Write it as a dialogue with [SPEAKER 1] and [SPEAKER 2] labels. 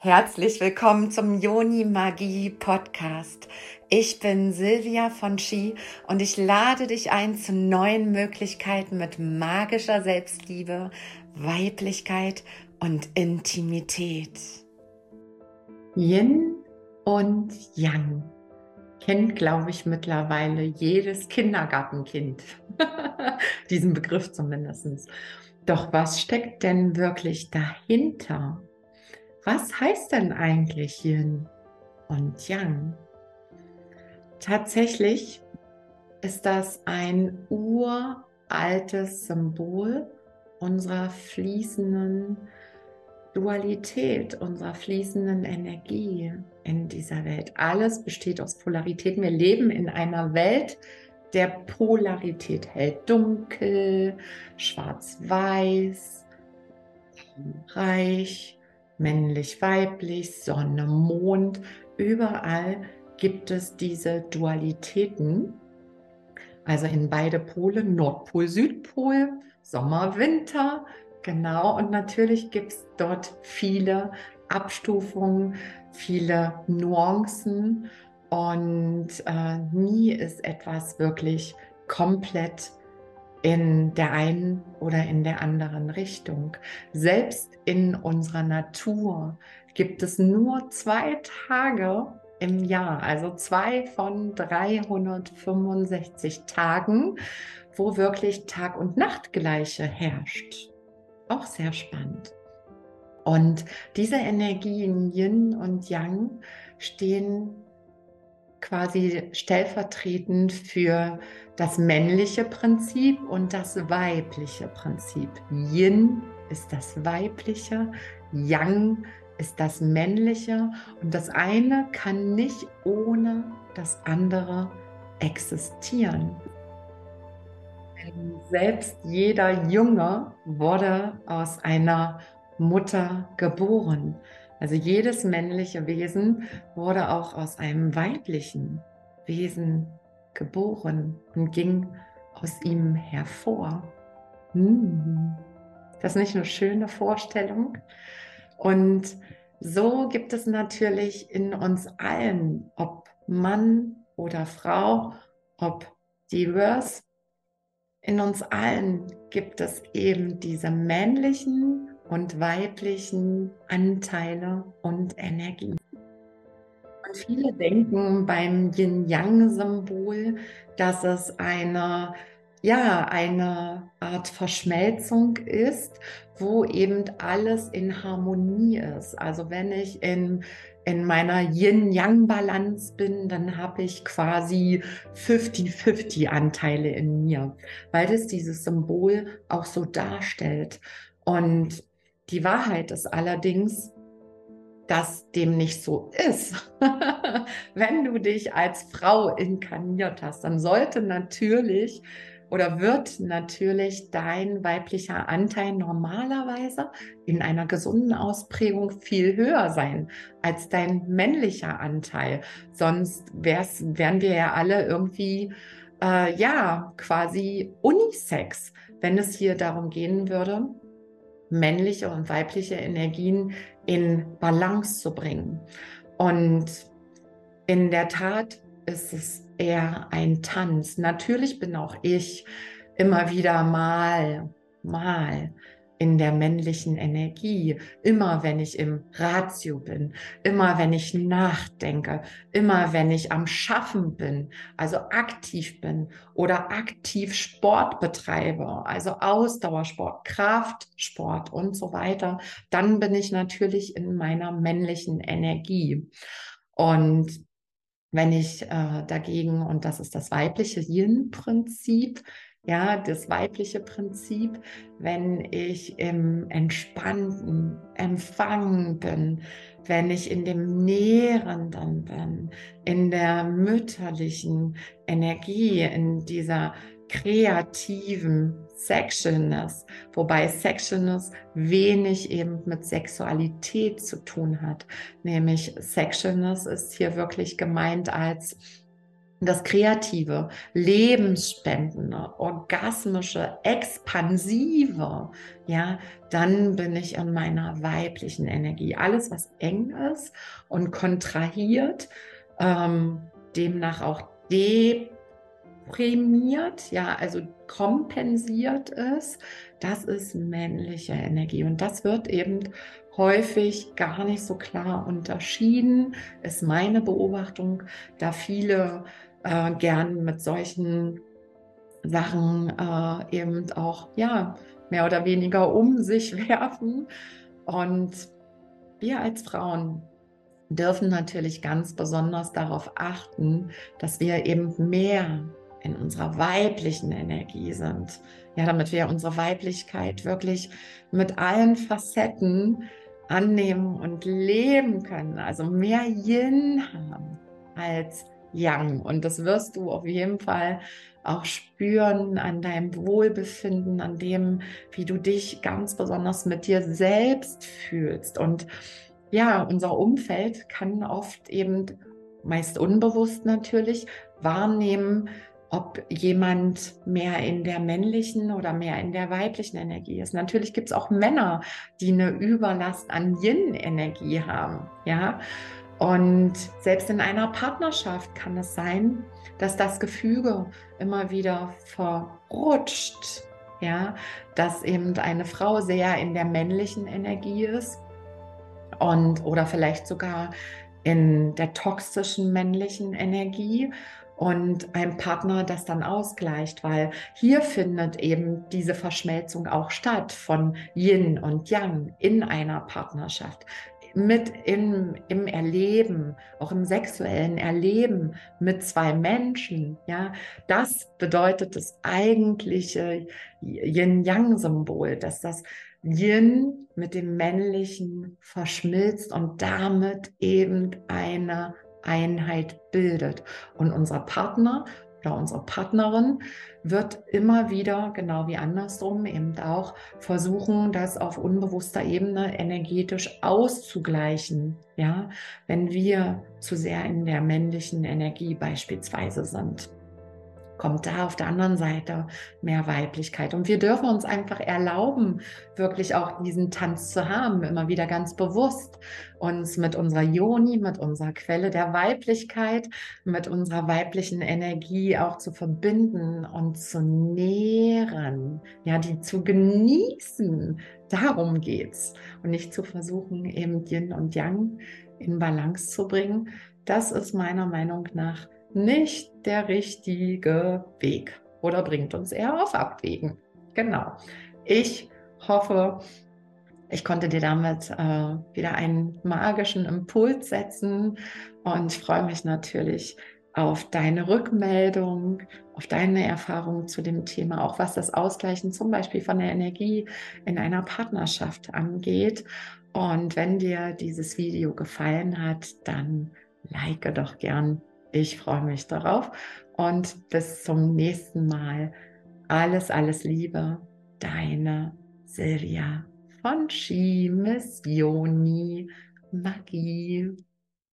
[SPEAKER 1] Herzlich willkommen zum Yoni Magie Podcast. Ich bin Silvia von Chi und ich lade dich ein zu neuen Möglichkeiten mit magischer Selbstliebe, Weiblichkeit und Intimität. Yin und Yang kennt, glaube ich, mittlerweile jedes Kindergartenkind. Diesen Begriff zumindest. Doch was steckt denn wirklich dahinter? Was heißt denn eigentlich Yin und Yang? Tatsächlich ist das ein uraltes Symbol unserer fließenden Dualität, unserer fließenden Energie in dieser Welt. Alles besteht aus Polaritäten. Wir leben in einer Welt der Polarität. Hell, dunkel, schwarz-weiß, reich, männlich, weiblich, Sonne, Mond, überall gibt es diese Dualitäten. Also in beide Pole, Nordpol, Südpol, Sommer, Winter, genau. Und natürlich gibt es dort viele Abstufungen, viele Nuancen und äh, nie ist etwas wirklich komplett in der einen oder in der anderen Richtung. Selbst in unserer Natur gibt es nur zwei Tage im Jahr, also zwei von 365 Tagen, wo wirklich Tag- und Nachtgleiche herrscht. Auch sehr spannend. Und diese Energien Yin und Yang stehen quasi stellvertretend für das männliche Prinzip und das weibliche Prinzip. Yin ist das weibliche, Yang ist das männliche und das eine kann nicht ohne das andere existieren. Selbst jeder Junge wurde aus einer Mutter geboren. Also jedes männliche Wesen wurde auch aus einem weiblichen Wesen geboren und ging aus ihm hervor. Hm. Das ist nicht eine schöne Vorstellung. Und so gibt es natürlich in uns allen, ob Mann oder Frau, ob divers, in uns allen gibt es eben diese männlichen und weiblichen Anteile und Energien. Und viele denken beim Yin-Yang-Symbol, dass es eine, ja, eine Art Verschmelzung ist, wo eben alles in Harmonie ist. Also wenn ich in, in meiner Yin-Yang-Balance bin, dann habe ich quasi 50-50 Anteile in mir, weil das dieses Symbol auch so darstellt. Und die Wahrheit ist allerdings, dass dem nicht so ist. Wenn du dich als Frau inkarniert hast, dann sollte natürlich oder wird natürlich dein weiblicher Anteil normalerweise in einer gesunden Ausprägung viel höher sein als dein männlicher Anteil. Sonst wären wir ja alle irgendwie, äh, ja, quasi unisex, wenn es hier darum gehen würde, männliche und weibliche Energien in Balance zu bringen. Und in der Tat ist es eher ein Tanz. Natürlich bin auch ich immer wieder mal, mal in der männlichen Energie, immer wenn ich im Ratio bin, immer wenn ich nachdenke, immer wenn ich am Schaffen bin, also aktiv bin oder aktiv Sport betreibe, also Ausdauersport, Kraftsport und so weiter, dann bin ich natürlich in meiner männlichen Energie. Und wenn ich äh, dagegen, und das ist das weibliche Yin-Prinzip, ja, das weibliche Prinzip, wenn ich im entspannten Empfangen bin, wenn ich in dem Nährenden bin, in der mütterlichen Energie, in dieser kreativen Sexualness, wobei Sexualness wenig eben mit Sexualität zu tun hat. Nämlich Sexualness ist hier wirklich gemeint als das kreative, lebensspendende, orgasmische, expansive, ja, dann bin ich in meiner weiblichen Energie. Alles, was eng ist und kontrahiert, ähm, demnach auch deprimiert, ja, also kompensiert ist, das ist männliche Energie. Und das wird eben häufig gar nicht so klar unterschieden, ist meine Beobachtung, da viele äh, gern mit solchen Sachen äh, eben auch, ja, mehr oder weniger um sich werfen. Und wir als Frauen dürfen natürlich ganz besonders darauf achten, dass wir eben mehr in unserer weiblichen Energie sind. Ja, damit wir unsere Weiblichkeit wirklich mit allen Facetten annehmen und leben können. Also mehr Yin haben als Yang. Und das wirst du auf jeden Fall auch spüren an deinem Wohlbefinden, an dem, wie du dich ganz besonders mit dir selbst fühlst. Und ja, unser Umfeld kann oft eben, meist unbewusst natürlich, wahrnehmen, ob jemand mehr in der männlichen oder mehr in der weiblichen Energie ist. Natürlich gibt es auch Männer, die eine Überlast an Yin-Energie haben, ja. Und selbst in einer Partnerschaft kann es sein, dass das Gefüge immer wieder verrutscht, ja, dass eben eine Frau sehr in der männlichen Energie ist und oder vielleicht sogar in der toxischen männlichen Energie und ein Partner das dann ausgleicht, weil hier findet eben diese Verschmelzung auch statt von Yin und Yang in einer Partnerschaft mit im, im Erleben, auch im sexuellen Erleben mit zwei Menschen, ja, das bedeutet das eigentliche Yin-Yang-Symbol, dass das Yin mit dem Männlichen verschmilzt und damit eben eine Einheit bildet. Und unser Partner oder unsere Partnerin wird immer wieder, genau wie andersrum, eben auch versuchen, das auf unbewusster Ebene energetisch auszugleichen. Ja, wenn wir zu sehr in der männlichen Energie beispielsweise sind kommt da auf der anderen Seite mehr Weiblichkeit. Und wir dürfen uns einfach erlauben, wirklich auch diesen Tanz zu haben, immer wieder ganz bewusst uns mit unserer Yoni, mit unserer Quelle der Weiblichkeit, mit unserer weiblichen Energie auch zu verbinden und zu nähren, ja, die zu genießen. Darum geht's und nicht zu versuchen, eben Yin und Yang in Balance zu bringen. Das ist meiner Meinung nach nicht der richtige Weg oder bringt uns eher auf Abwägen. Genau. Ich hoffe, ich konnte dir damit äh, wieder einen magischen Impuls setzen und freue mich natürlich auf deine Rückmeldung, auf deine Erfahrungen zu dem Thema, auch was das Ausgleichen zum Beispiel von der Energie in einer Partnerschaft angeht. Und wenn dir dieses Video gefallen hat, dann like doch gern ich freue mich darauf und bis zum nächsten Mal. Alles, alles Liebe, deine Silvia von Ski Missioni Magie.